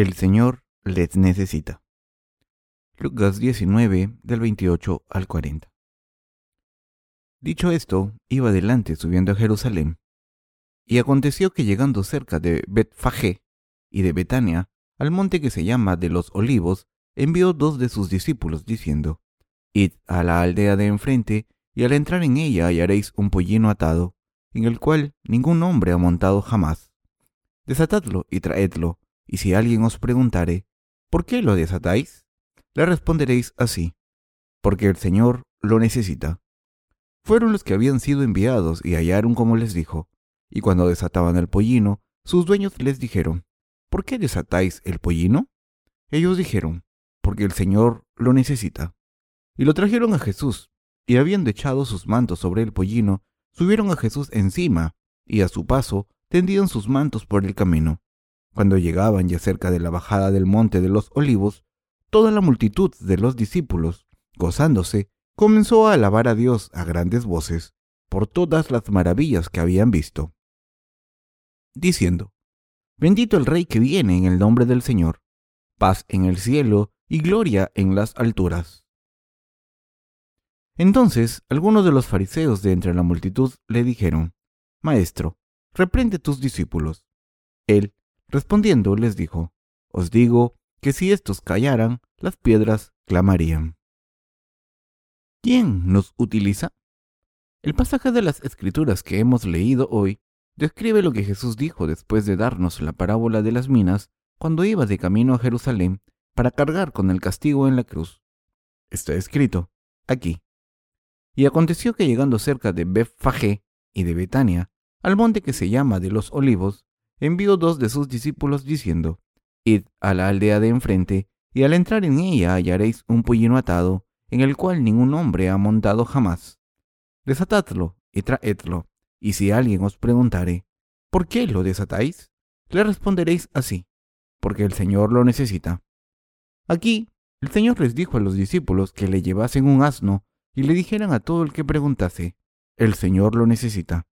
El Señor les necesita. Lucas 19 del 28 al 40. Dicho esto, iba adelante subiendo a Jerusalén. Y aconteció que llegando cerca de Betfagé y de Betania, al monte que se llama de los olivos, envió dos de sus discípulos, diciendo, Id a la aldea de enfrente, y al entrar en ella hallaréis un pollino atado, en el cual ningún hombre ha montado jamás. Desatadlo y traedlo y si alguien os preguntare, ¿por qué lo desatáis? Le responderéis así, porque el Señor lo necesita. Fueron los que habían sido enviados y hallaron como les dijo, y cuando desataban el pollino, sus dueños les dijeron, ¿por qué desatáis el pollino? Ellos dijeron, porque el Señor lo necesita. Y lo trajeron a Jesús, y habiendo echado sus mantos sobre el pollino, subieron a Jesús encima, y a su paso tendían sus mantos por el camino. Cuando llegaban ya cerca de la bajada del monte de los olivos, toda la multitud de los discípulos, gozándose, comenzó a alabar a Dios a grandes voces por todas las maravillas que habían visto, diciendo, Bendito el Rey que viene en el nombre del Señor, paz en el cielo y gloria en las alturas. Entonces algunos de los fariseos de entre la multitud le dijeron, Maestro, reprende tus discípulos. Él, Respondiendo les dijo, Os digo que si estos callaran, las piedras clamarían. ¿Quién nos utiliza? El pasaje de las escrituras que hemos leído hoy describe lo que Jesús dijo después de darnos la parábola de las minas cuando iba de camino a Jerusalén para cargar con el castigo en la cruz. Está escrito aquí. Y aconteció que llegando cerca de Bethfagé y de Betania, al monte que se llama de los olivos, envió dos de sus discípulos diciendo, Id a la aldea de enfrente, y al entrar en ella hallaréis un pollino atado, en el cual ningún hombre ha montado jamás. Desatadlo y traedlo, y si alguien os preguntare, ¿por qué lo desatáis? Le responderéis así, porque el Señor lo necesita. Aquí, el Señor les dijo a los discípulos que le llevasen un asno y le dijeran a todo el que preguntase, el Señor lo necesita.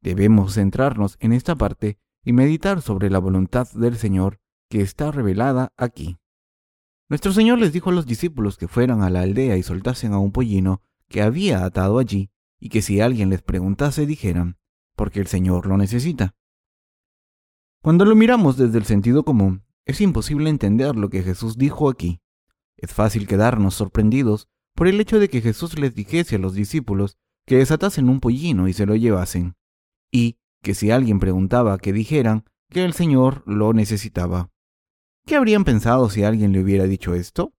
Debemos centrarnos en esta parte y meditar sobre la voluntad del Señor que está revelada aquí. Nuestro Señor les dijo a los discípulos que fueran a la aldea y soltasen a un pollino que había atado allí, y que si alguien les preguntase dijeran, porque el Señor lo necesita. Cuando lo miramos desde el sentido común, es imposible entender lo que Jesús dijo aquí. Es fácil quedarnos sorprendidos por el hecho de que Jesús les dijese a los discípulos que desatasen un pollino y se lo llevasen, y que si alguien preguntaba que dijeran que el Señor lo necesitaba. ¿Qué habrían pensado si alguien le hubiera dicho esto?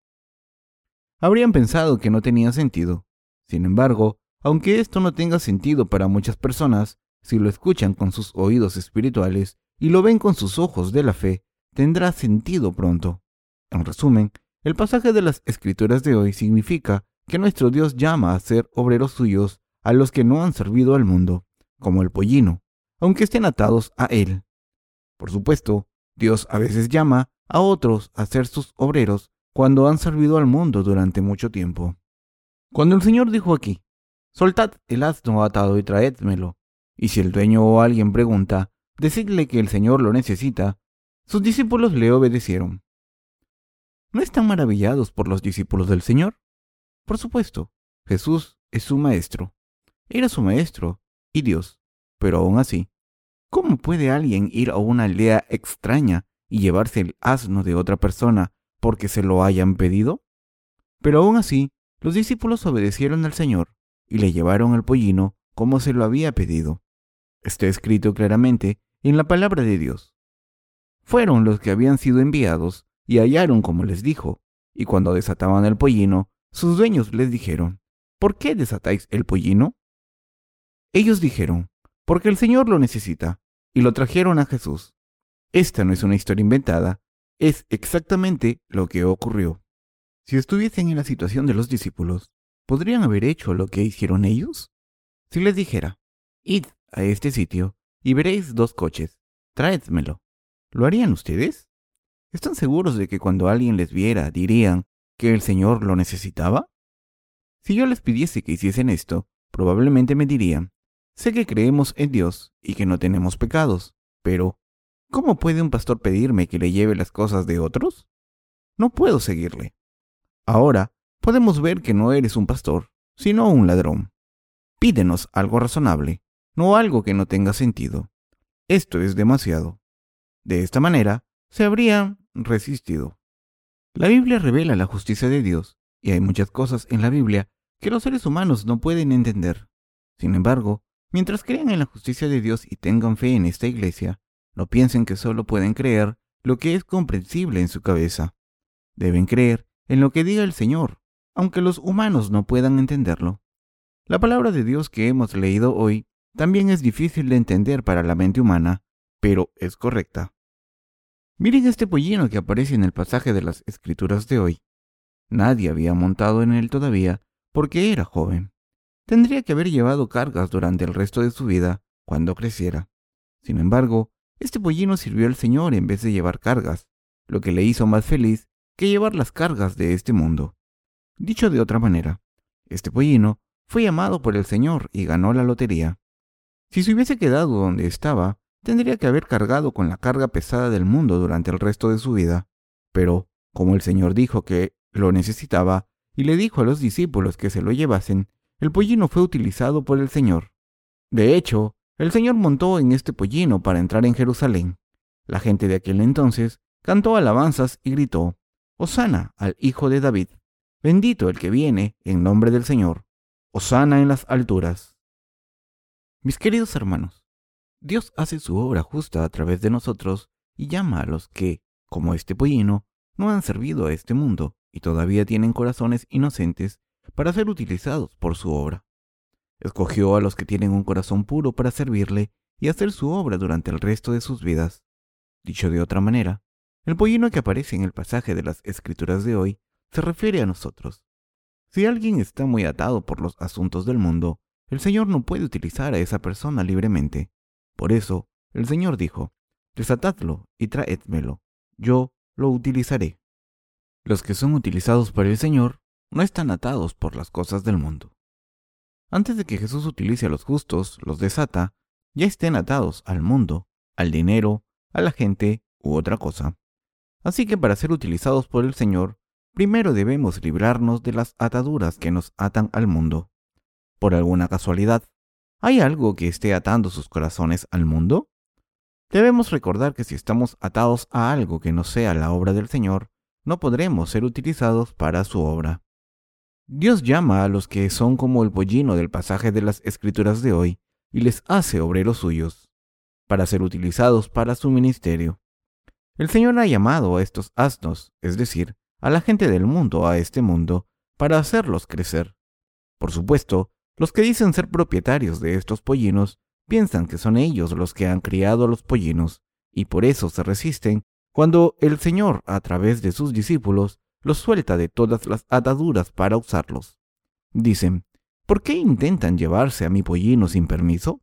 Habrían pensado que no tenía sentido. Sin embargo, aunque esto no tenga sentido para muchas personas, si lo escuchan con sus oídos espirituales y lo ven con sus ojos de la fe, tendrá sentido pronto. En resumen, el pasaje de las escrituras de hoy significa que nuestro Dios llama a ser obreros suyos a los que no han servido al mundo, como el pollino, aunque estén atados a Él. Por supuesto, Dios a veces llama a otros a ser sus obreros cuando han servido al mundo durante mucho tiempo. Cuando el Señor dijo aquí, soltad el asno atado y traédmelo, y si el dueño o alguien pregunta, decidle que el Señor lo necesita, sus discípulos le obedecieron. ¿No están maravillados por los discípulos del Señor? Por supuesto, Jesús es su maestro. Era su maestro y Dios, pero aún así, ¿Cómo puede alguien ir a una aldea extraña y llevarse el asno de otra persona porque se lo hayan pedido? Pero aún así, los discípulos obedecieron al Señor y le llevaron el pollino como se lo había pedido. Está escrito claramente en la palabra de Dios. Fueron los que habían sido enviados y hallaron como les dijo, y cuando desataban el pollino, sus dueños les dijeron, ¿por qué desatáis el pollino? Ellos dijeron, porque el Señor lo necesita y lo trajeron a Jesús. Esta no es una historia inventada, es exactamente lo que ocurrió. Si estuviesen en la situación de los discípulos, ¿podrían haber hecho lo que hicieron ellos? Si les dijera, id a este sitio y veréis dos coches, traédmelo, ¿lo harían ustedes? ¿Están seguros de que cuando alguien les viera dirían que el Señor lo necesitaba? Si yo les pidiese que hiciesen esto, probablemente me dirían, Sé que creemos en Dios y que no tenemos pecados, pero ¿Cómo puede un pastor pedirme que le lleve las cosas de otros? No puedo seguirle. Ahora podemos ver que no eres un pastor, sino un ladrón. Pídenos algo razonable, no algo que no tenga sentido. Esto es demasiado. De esta manera, se habría resistido. La Biblia revela la justicia de Dios, y hay muchas cosas en la Biblia que los seres humanos no pueden entender. Sin embargo, mientras crean en la justicia de Dios y tengan fe en esta iglesia, no piensen que solo pueden creer lo que es comprensible en su cabeza. Deben creer en lo que diga el Señor, aunque los humanos no puedan entenderlo. La palabra de Dios que hemos leído hoy también es difícil de entender para la mente humana, pero es correcta. Miren este pollino que aparece en el pasaje de las escrituras de hoy. Nadie había montado en él todavía porque era joven. Tendría que haber llevado cargas durante el resto de su vida cuando creciera. Sin embargo, este pollino sirvió al Señor en vez de llevar cargas, lo que le hizo más feliz que llevar las cargas de este mundo. Dicho de otra manera, este pollino fue llamado por el Señor y ganó la lotería. Si se hubiese quedado donde estaba, tendría que haber cargado con la carga pesada del mundo durante el resto de su vida. Pero, como el Señor dijo que lo necesitaba y le dijo a los discípulos que se lo llevasen, el pollino fue utilizado por el Señor. De hecho, el Señor montó en este pollino para entrar en Jerusalén. La gente de aquel entonces cantó alabanzas y gritó, Osana al Hijo de David. Bendito el que viene en nombre del Señor. Osana en las alturas. Mis queridos hermanos, Dios hace su obra justa a través de nosotros y llama a los que, como este pollino, no han servido a este mundo y todavía tienen corazones inocentes para ser utilizados por su obra. Escogió a los que tienen un corazón puro para servirle y hacer su obra durante el resto de sus vidas. Dicho de otra manera, el pollino que aparece en el pasaje de las escrituras de hoy se refiere a nosotros. Si alguien está muy atado por los asuntos del mundo, el Señor no puede utilizar a esa persona libremente. Por eso, el Señor dijo, desatadlo y traédmelo, yo lo utilizaré. Los que son utilizados por el Señor no están atados por las cosas del mundo. Antes de que Jesús utilice a los justos, los desata, ya estén atados al mundo, al dinero, a la gente u otra cosa. Así que para ser utilizados por el Señor, primero debemos librarnos de las ataduras que nos atan al mundo. Por alguna casualidad, ¿hay algo que esté atando sus corazones al mundo? Debemos recordar que si estamos atados a algo que no sea la obra del Señor, no podremos ser utilizados para su obra. Dios llama a los que son como el pollino del pasaje de las escrituras de hoy y les hace obreros suyos, para ser utilizados para su ministerio. El Señor ha llamado a estos asnos, es decir, a la gente del mundo, a este mundo, para hacerlos crecer. Por supuesto, los que dicen ser propietarios de estos pollinos piensan que son ellos los que han criado a los pollinos, y por eso se resisten cuando el Señor, a través de sus discípulos, los suelta de todas las ataduras para usarlos. Dicen, ¿por qué intentan llevarse a mi pollino sin permiso?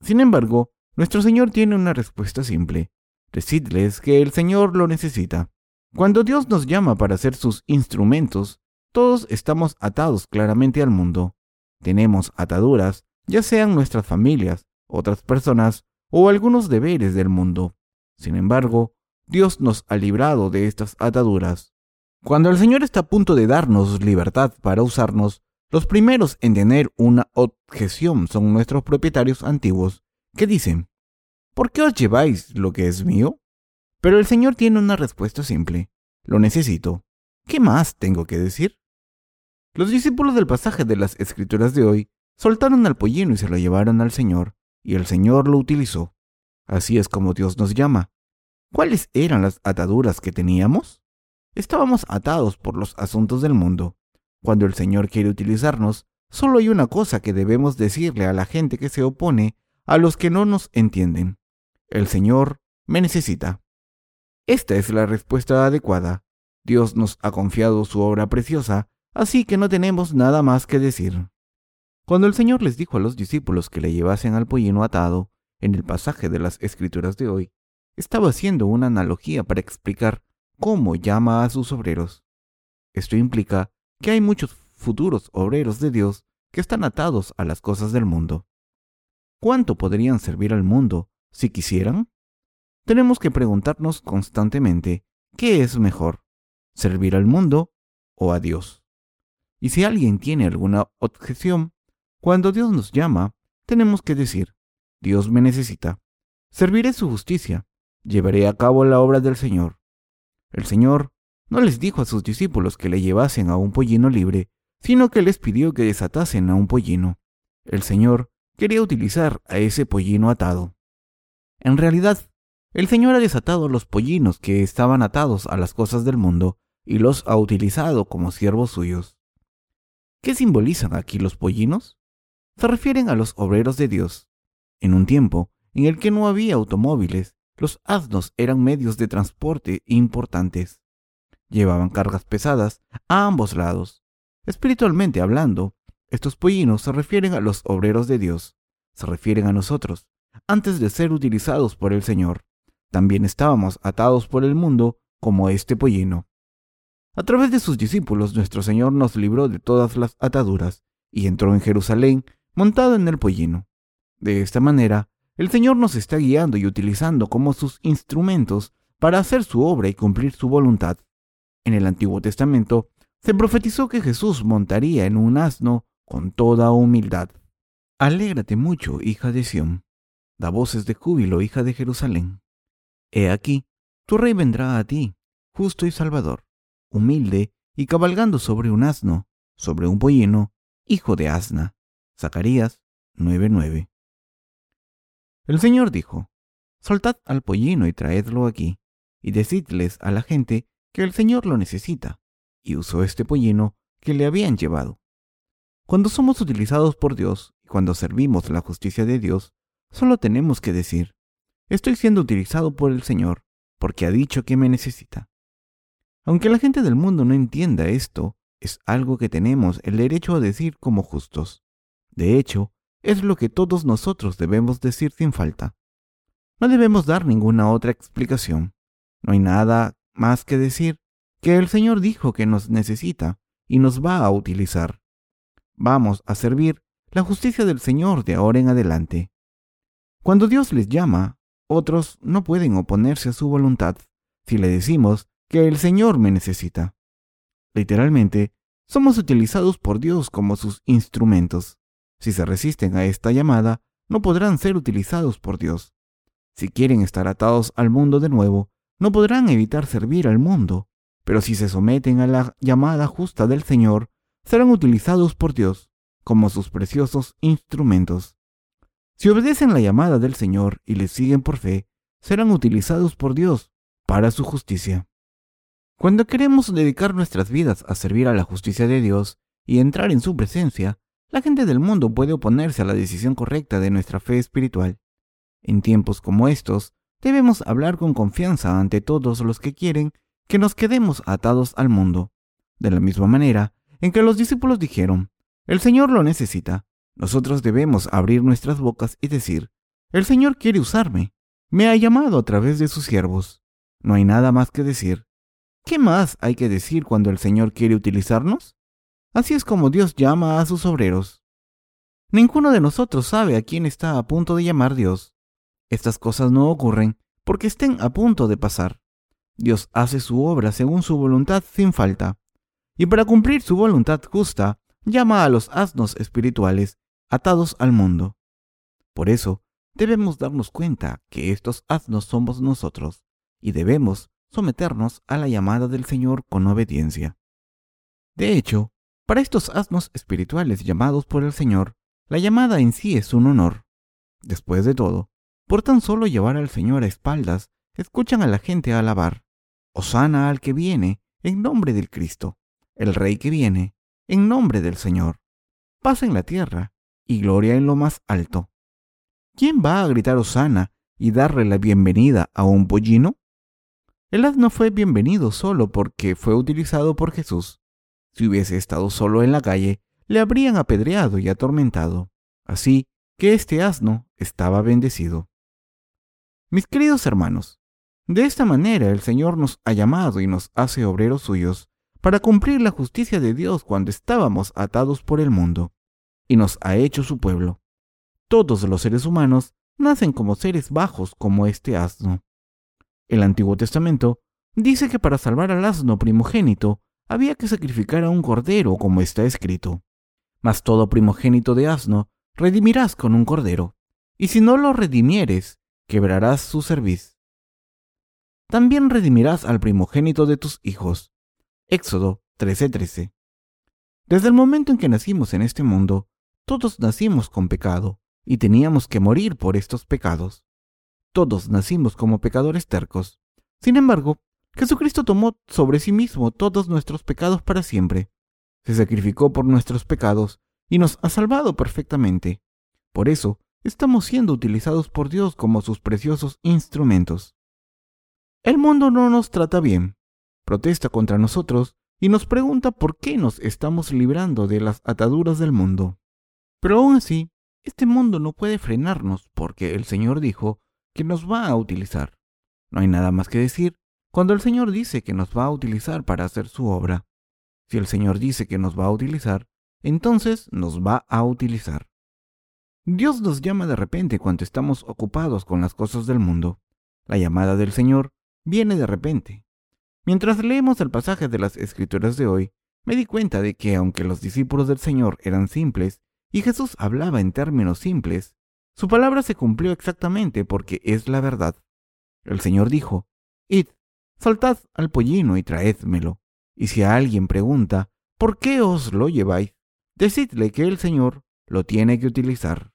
Sin embargo, nuestro Señor tiene una respuesta simple. Decidles que el Señor lo necesita. Cuando Dios nos llama para ser sus instrumentos, todos estamos atados claramente al mundo. Tenemos ataduras, ya sean nuestras familias, otras personas o algunos deberes del mundo. Sin embargo, Dios nos ha librado de estas ataduras. Cuando el Señor está a punto de darnos libertad para usarnos, los primeros en tener una objeción son nuestros propietarios antiguos, que dicen, ¿por qué os lleváis lo que es mío? Pero el Señor tiene una respuesta simple, lo necesito. ¿Qué más tengo que decir? Los discípulos del pasaje de las escrituras de hoy soltaron al pollino y se lo llevaron al Señor, y el Señor lo utilizó. Así es como Dios nos llama, ¿Cuáles eran las ataduras que teníamos? Estábamos atados por los asuntos del mundo. Cuando el Señor quiere utilizarnos, solo hay una cosa que debemos decirle a la gente que se opone a los que no nos entienden. El Señor me necesita. Esta es la respuesta adecuada. Dios nos ha confiado su obra preciosa, así que no tenemos nada más que decir. Cuando el Señor les dijo a los discípulos que le llevasen al pollino atado, en el pasaje de las Escrituras de hoy, estaba haciendo una analogía para explicar cómo llama a sus obreros. Esto implica que hay muchos futuros obreros de Dios que están atados a las cosas del mundo. ¿Cuánto podrían servir al mundo si quisieran? tenemos que preguntarnos constantemente, ¿qué es mejor? ¿Servir al mundo o a Dios? Y si alguien tiene alguna objeción, cuando Dios nos llama, tenemos que decir, Dios me necesita, serviré su justicia, llevaré a cabo la obra del Señor. El Señor no les dijo a sus discípulos que le llevasen a un pollino libre, sino que les pidió que desatasen a un pollino. El Señor quería utilizar a ese pollino atado. En realidad, el Señor ha desatado los pollinos que estaban atados a las cosas del mundo y los ha utilizado como siervos suyos. ¿Qué simbolizan aquí los pollinos? Se refieren a los obreros de Dios. En un tiempo en el que no había automóviles, los asnos eran medios de transporte importantes. Llevaban cargas pesadas a ambos lados. Espiritualmente hablando, estos pollinos se refieren a los obreros de Dios, se refieren a nosotros, antes de ser utilizados por el Señor. También estábamos atados por el mundo como este pollino. A través de sus discípulos nuestro Señor nos libró de todas las ataduras y entró en Jerusalén montado en el pollino. De esta manera, el Señor nos está guiando y utilizando como sus instrumentos para hacer su obra y cumplir su voluntad. En el Antiguo Testamento se profetizó que Jesús montaría en un asno con toda humildad. Alégrate mucho, hija de Sión. Da voces de júbilo, hija de Jerusalén. He aquí, tu rey vendrá a ti, justo y salvador, humilde y cabalgando sobre un asno, sobre un pollino, hijo de asna. Zacarías 9:9. El Señor dijo, Soltad al pollino y traedlo aquí, y decidles a la gente que el Señor lo necesita, y usó este pollino que le habían llevado. Cuando somos utilizados por Dios y cuando servimos la justicia de Dios, solo tenemos que decir, estoy siendo utilizado por el Señor, porque ha dicho que me necesita. Aunque la gente del mundo no entienda esto, es algo que tenemos el derecho a decir como justos. De hecho, es lo que todos nosotros debemos decir sin falta. No debemos dar ninguna otra explicación. No hay nada más que decir que el Señor dijo que nos necesita y nos va a utilizar. Vamos a servir la justicia del Señor de ahora en adelante. Cuando Dios les llama, otros no pueden oponerse a su voluntad si le decimos que el Señor me necesita. Literalmente, somos utilizados por Dios como sus instrumentos. Si se resisten a esta llamada, no podrán ser utilizados por Dios. Si quieren estar atados al mundo de nuevo, no podrán evitar servir al mundo, pero si se someten a la llamada justa del Señor, serán utilizados por Dios como sus preciosos instrumentos. Si obedecen la llamada del Señor y le siguen por fe, serán utilizados por Dios para su justicia. Cuando queremos dedicar nuestras vidas a servir a la justicia de Dios y entrar en su presencia, la gente del mundo puede oponerse a la decisión correcta de nuestra fe espiritual. En tiempos como estos, debemos hablar con confianza ante todos los que quieren que nos quedemos atados al mundo. De la misma manera en que los discípulos dijeron, el Señor lo necesita, nosotros debemos abrir nuestras bocas y decir, el Señor quiere usarme, me ha llamado a través de sus siervos. No hay nada más que decir. ¿Qué más hay que decir cuando el Señor quiere utilizarnos? Así es como Dios llama a sus obreros. Ninguno de nosotros sabe a quién está a punto de llamar Dios. Estas cosas no ocurren porque estén a punto de pasar. Dios hace su obra según su voluntad sin falta. Y para cumplir su voluntad justa, llama a los asnos espirituales atados al mundo. Por eso, debemos darnos cuenta que estos asnos somos nosotros, y debemos someternos a la llamada del Señor con obediencia. De hecho, para estos asnos espirituales llamados por el Señor, la llamada en sí es un honor. Después de todo, por tan solo llevar al Señor a espaldas, escuchan a la gente alabar. Osana al que viene, en nombre del Cristo, el Rey que viene, en nombre del Señor. Paz en la tierra y gloria en lo más alto. ¿Quién va a gritar Osana y darle la bienvenida a un pollino? El asno fue bienvenido solo porque fue utilizado por Jesús. Si hubiese estado solo en la calle, le habrían apedreado y atormentado. Así que este asno estaba bendecido. Mis queridos hermanos, de esta manera el Señor nos ha llamado y nos hace obreros suyos para cumplir la justicia de Dios cuando estábamos atados por el mundo, y nos ha hecho su pueblo. Todos los seres humanos nacen como seres bajos como este asno. El Antiguo Testamento dice que para salvar al asno primogénito había que sacrificar a un cordero, como está escrito. Mas todo primogénito de asno redimirás con un cordero, y si no lo redimieres, quebrarás su cerviz. También redimirás al primogénito de tus hijos. Éxodo 13:13. Desde el momento en que nacimos en este mundo, todos nacimos con pecado, y teníamos que morir por estos pecados. Todos nacimos como pecadores tercos. Sin embargo, Jesucristo tomó sobre sí mismo todos nuestros pecados para siempre. Se sacrificó por nuestros pecados y nos ha salvado perfectamente. Por eso, estamos siendo utilizados por Dios como sus preciosos instrumentos. El mundo no nos trata bien, protesta contra nosotros y nos pregunta por qué nos estamos librando de las ataduras del mundo. Pero aún así, este mundo no puede frenarnos porque el Señor dijo que nos va a utilizar. No hay nada más que decir cuando el Señor dice que nos va a utilizar para hacer su obra. Si el Señor dice que nos va a utilizar, entonces nos va a utilizar. Dios nos llama de repente cuando estamos ocupados con las cosas del mundo. La llamada del Señor viene de repente. Mientras leemos el pasaje de las Escrituras de hoy, me di cuenta de que aunque los discípulos del Señor eran simples y Jesús hablaba en términos simples, su palabra se cumplió exactamente porque es la verdad. El Señor dijo, Id, saltad al pollino y traédmelo. Y si a alguien pregunta, ¿por qué os lo lleváis? Decidle que el Señor lo tiene que utilizar.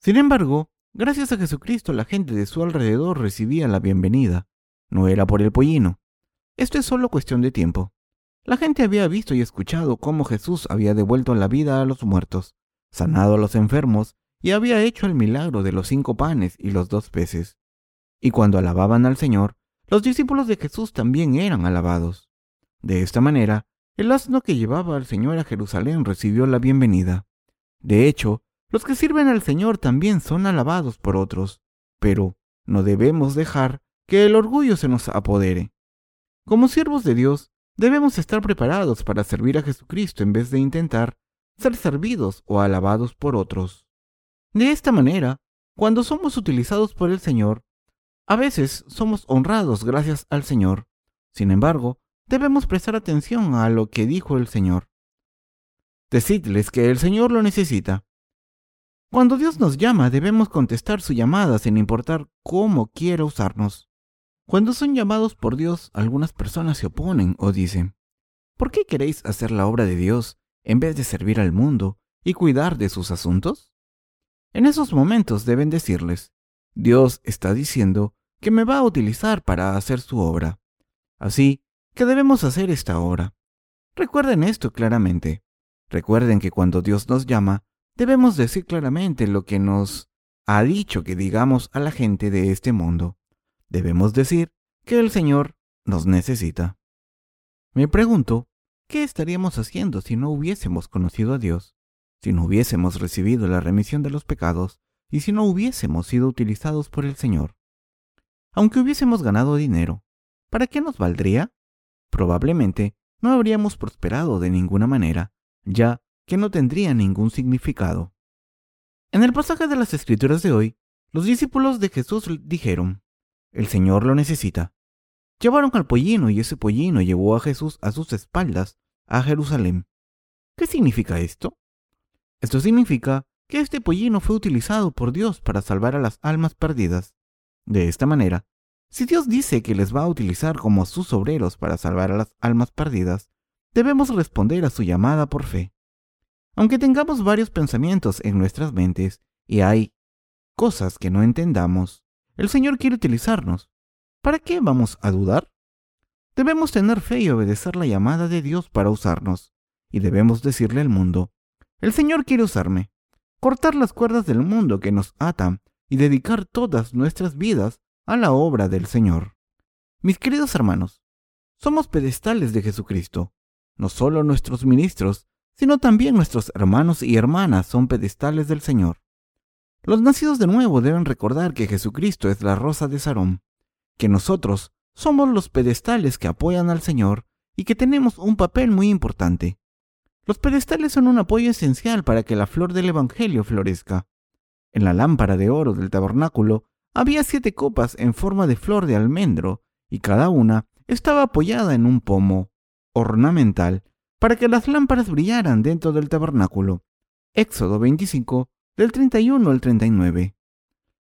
Sin embargo, gracias a Jesucristo la gente de su alrededor recibía la bienvenida. No era por el pollino. Esto es solo cuestión de tiempo. La gente había visto y escuchado cómo Jesús había devuelto la vida a los muertos, sanado a los enfermos y había hecho el milagro de los cinco panes y los dos peces. Y cuando alababan al Señor, los discípulos de Jesús también eran alabados. De esta manera, el asno que llevaba al Señor a Jerusalén recibió la bienvenida. De hecho, los que sirven al Señor también son alabados por otros, pero no debemos dejar que el orgullo se nos apodere. Como siervos de Dios, Debemos estar preparados para servir a Jesucristo en vez de intentar ser servidos o alabados por otros. De esta manera, cuando somos utilizados por el Señor, a veces somos honrados gracias al Señor. Sin embargo, debemos prestar atención a lo que dijo el Señor. Decidles que el Señor lo necesita. Cuando Dios nos llama, debemos contestar su llamada sin importar cómo quiera usarnos. Cuando son llamados por Dios, algunas personas se oponen o dicen, ¿por qué queréis hacer la obra de Dios en vez de servir al mundo y cuidar de sus asuntos? En esos momentos deben decirles, Dios está diciendo que me va a utilizar para hacer su obra. Así que debemos hacer esta obra. Recuerden esto claramente. Recuerden que cuando Dios nos llama, debemos decir claramente lo que nos ha dicho que digamos a la gente de este mundo debemos decir que el Señor nos necesita. Me pregunto, ¿qué estaríamos haciendo si no hubiésemos conocido a Dios, si no hubiésemos recibido la remisión de los pecados y si no hubiésemos sido utilizados por el Señor? Aunque hubiésemos ganado dinero, ¿para qué nos valdría? Probablemente no habríamos prosperado de ninguna manera, ya que no tendría ningún significado. En el pasaje de las Escrituras de hoy, los discípulos de Jesús dijeron, el Señor lo necesita. Llevaron al pollino y ese pollino llevó a Jesús a sus espaldas a Jerusalén. ¿Qué significa esto? Esto significa que este pollino fue utilizado por Dios para salvar a las almas perdidas. De esta manera, si Dios dice que les va a utilizar como sus obreros para salvar a las almas perdidas, debemos responder a su llamada por fe. Aunque tengamos varios pensamientos en nuestras mentes y hay cosas que no entendamos, el Señor quiere utilizarnos. ¿Para qué vamos a dudar? Debemos tener fe y obedecer la llamada de Dios para usarnos. Y debemos decirle al mundo, el Señor quiere usarme. Cortar las cuerdas del mundo que nos atan y dedicar todas nuestras vidas a la obra del Señor. Mis queridos hermanos, somos pedestales de Jesucristo. No solo nuestros ministros, sino también nuestros hermanos y hermanas son pedestales del Señor. Los nacidos de nuevo deben recordar que Jesucristo es la rosa de Sarón, que nosotros somos los pedestales que apoyan al Señor y que tenemos un papel muy importante. Los pedestales son un apoyo esencial para que la flor del Evangelio florezca. En la lámpara de oro del tabernáculo había siete copas en forma de flor de almendro y cada una estaba apoyada en un pomo ornamental para que las lámparas brillaran dentro del tabernáculo. Éxodo 25, del 31 al 39.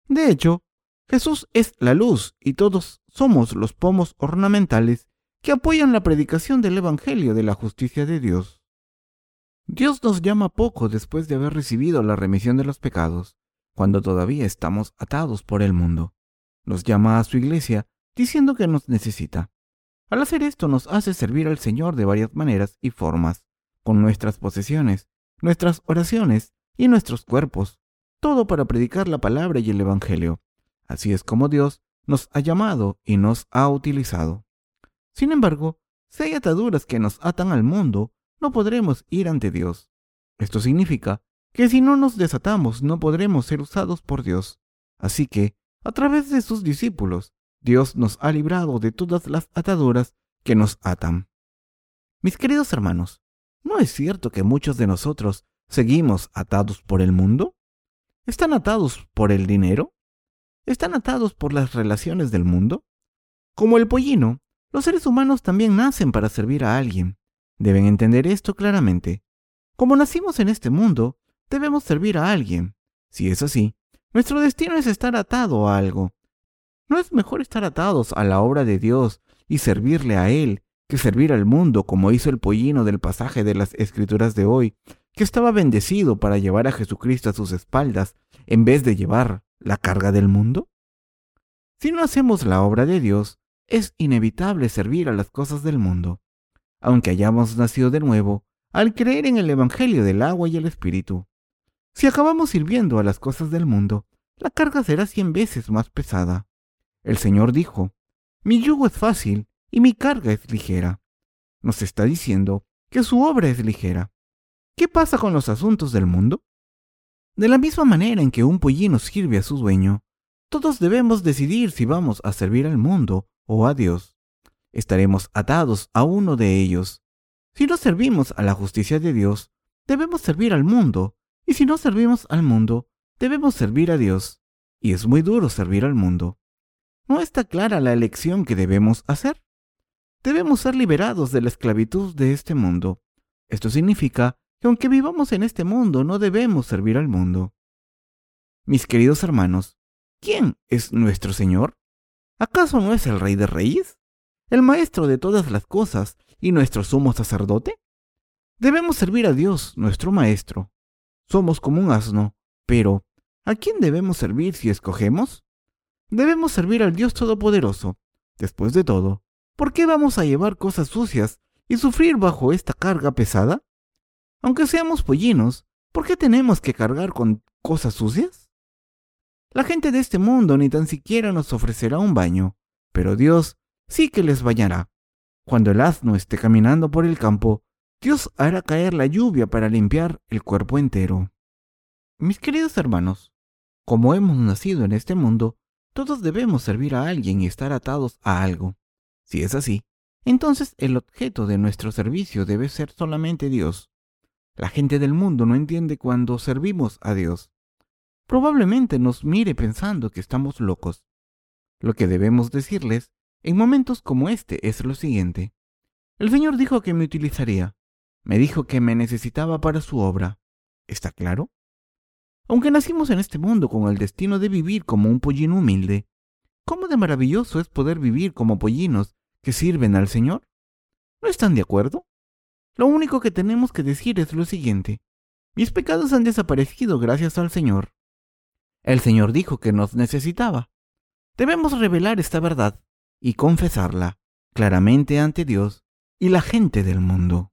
De hecho, Jesús es la luz y todos somos los pomos ornamentales que apoyan la predicación del Evangelio de la justicia de Dios. Dios nos llama poco después de haber recibido la remisión de los pecados, cuando todavía estamos atados por el mundo. Nos llama a su iglesia diciendo que nos necesita. Al hacer esto nos hace servir al Señor de varias maneras y formas, con nuestras posesiones, nuestras oraciones y nuestros cuerpos, todo para predicar la palabra y el Evangelio. Así es como Dios nos ha llamado y nos ha utilizado. Sin embargo, si hay ataduras que nos atan al mundo, no podremos ir ante Dios. Esto significa que si no nos desatamos no podremos ser usados por Dios. Así que, a través de sus discípulos, Dios nos ha librado de todas las ataduras que nos atan. Mis queridos hermanos, ¿no es cierto que muchos de nosotros seguimos atados por el mundo? ¿Están atados por el dinero? ¿Están atados por las relaciones del mundo? Como el pollino, los seres humanos también nacen para servir a alguien. Deben entender esto claramente. Como nacimos en este mundo, debemos servir a alguien. Si es así, nuestro destino es estar atado a algo. ¿No es mejor estar atados a la obra de Dios y servirle a Él que servir al mundo como hizo el pollino del pasaje de las escrituras de hoy, que estaba bendecido para llevar a Jesucristo a sus espaldas en vez de llevar la carga del mundo? Si no hacemos la obra de Dios, es inevitable servir a las cosas del mundo, aunque hayamos nacido de nuevo al creer en el Evangelio del agua y el Espíritu. Si acabamos sirviendo a las cosas del mundo, la carga será cien veces más pesada. El Señor dijo, Mi yugo es fácil y mi carga es ligera. Nos está diciendo que su obra es ligera. ¿Qué pasa con los asuntos del mundo? De la misma manera en que un pollino sirve a su dueño, todos debemos decidir si vamos a servir al mundo o a Dios. Estaremos atados a uno de ellos. Si no servimos a la justicia de Dios, debemos servir al mundo, y si no servimos al mundo, debemos servir a Dios. Y es muy duro servir al mundo. ¿No está clara la elección que debemos hacer? Debemos ser liberados de la esclavitud de este mundo. Esto significa que aunque vivamos en este mundo, no debemos servir al mundo. Mis queridos hermanos, ¿quién es nuestro Señor? ¿Acaso no es el Rey de Reyes? ¿El Maestro de todas las cosas y nuestro sumo sacerdote? Debemos servir a Dios, nuestro Maestro. Somos como un asno, pero ¿a quién debemos servir si escogemos? Debemos servir al Dios Todopoderoso. Después de todo, ¿por qué vamos a llevar cosas sucias y sufrir bajo esta carga pesada? Aunque seamos pollinos, ¿por qué tenemos que cargar con cosas sucias? La gente de este mundo ni tan siquiera nos ofrecerá un baño, pero Dios sí que les bañará. Cuando el asno esté caminando por el campo, Dios hará caer la lluvia para limpiar el cuerpo entero. Mis queridos hermanos, como hemos nacido en este mundo, todos debemos servir a alguien y estar atados a algo. Si es así, entonces el objeto de nuestro servicio debe ser solamente Dios. La gente del mundo no entiende cuando servimos a Dios probablemente nos mire pensando que estamos locos. Lo que debemos decirles en momentos como este es lo siguiente. El Señor dijo que me utilizaría. Me dijo que me necesitaba para su obra. ¿Está claro? Aunque nacimos en este mundo con el destino de vivir como un pollino humilde, ¿cómo de maravilloso es poder vivir como pollinos que sirven al Señor? ¿No están de acuerdo? Lo único que tenemos que decir es lo siguiente. Mis pecados han desaparecido gracias al Señor. El Señor dijo que nos necesitaba. Debemos revelar esta verdad y confesarla claramente ante Dios y la gente del mundo.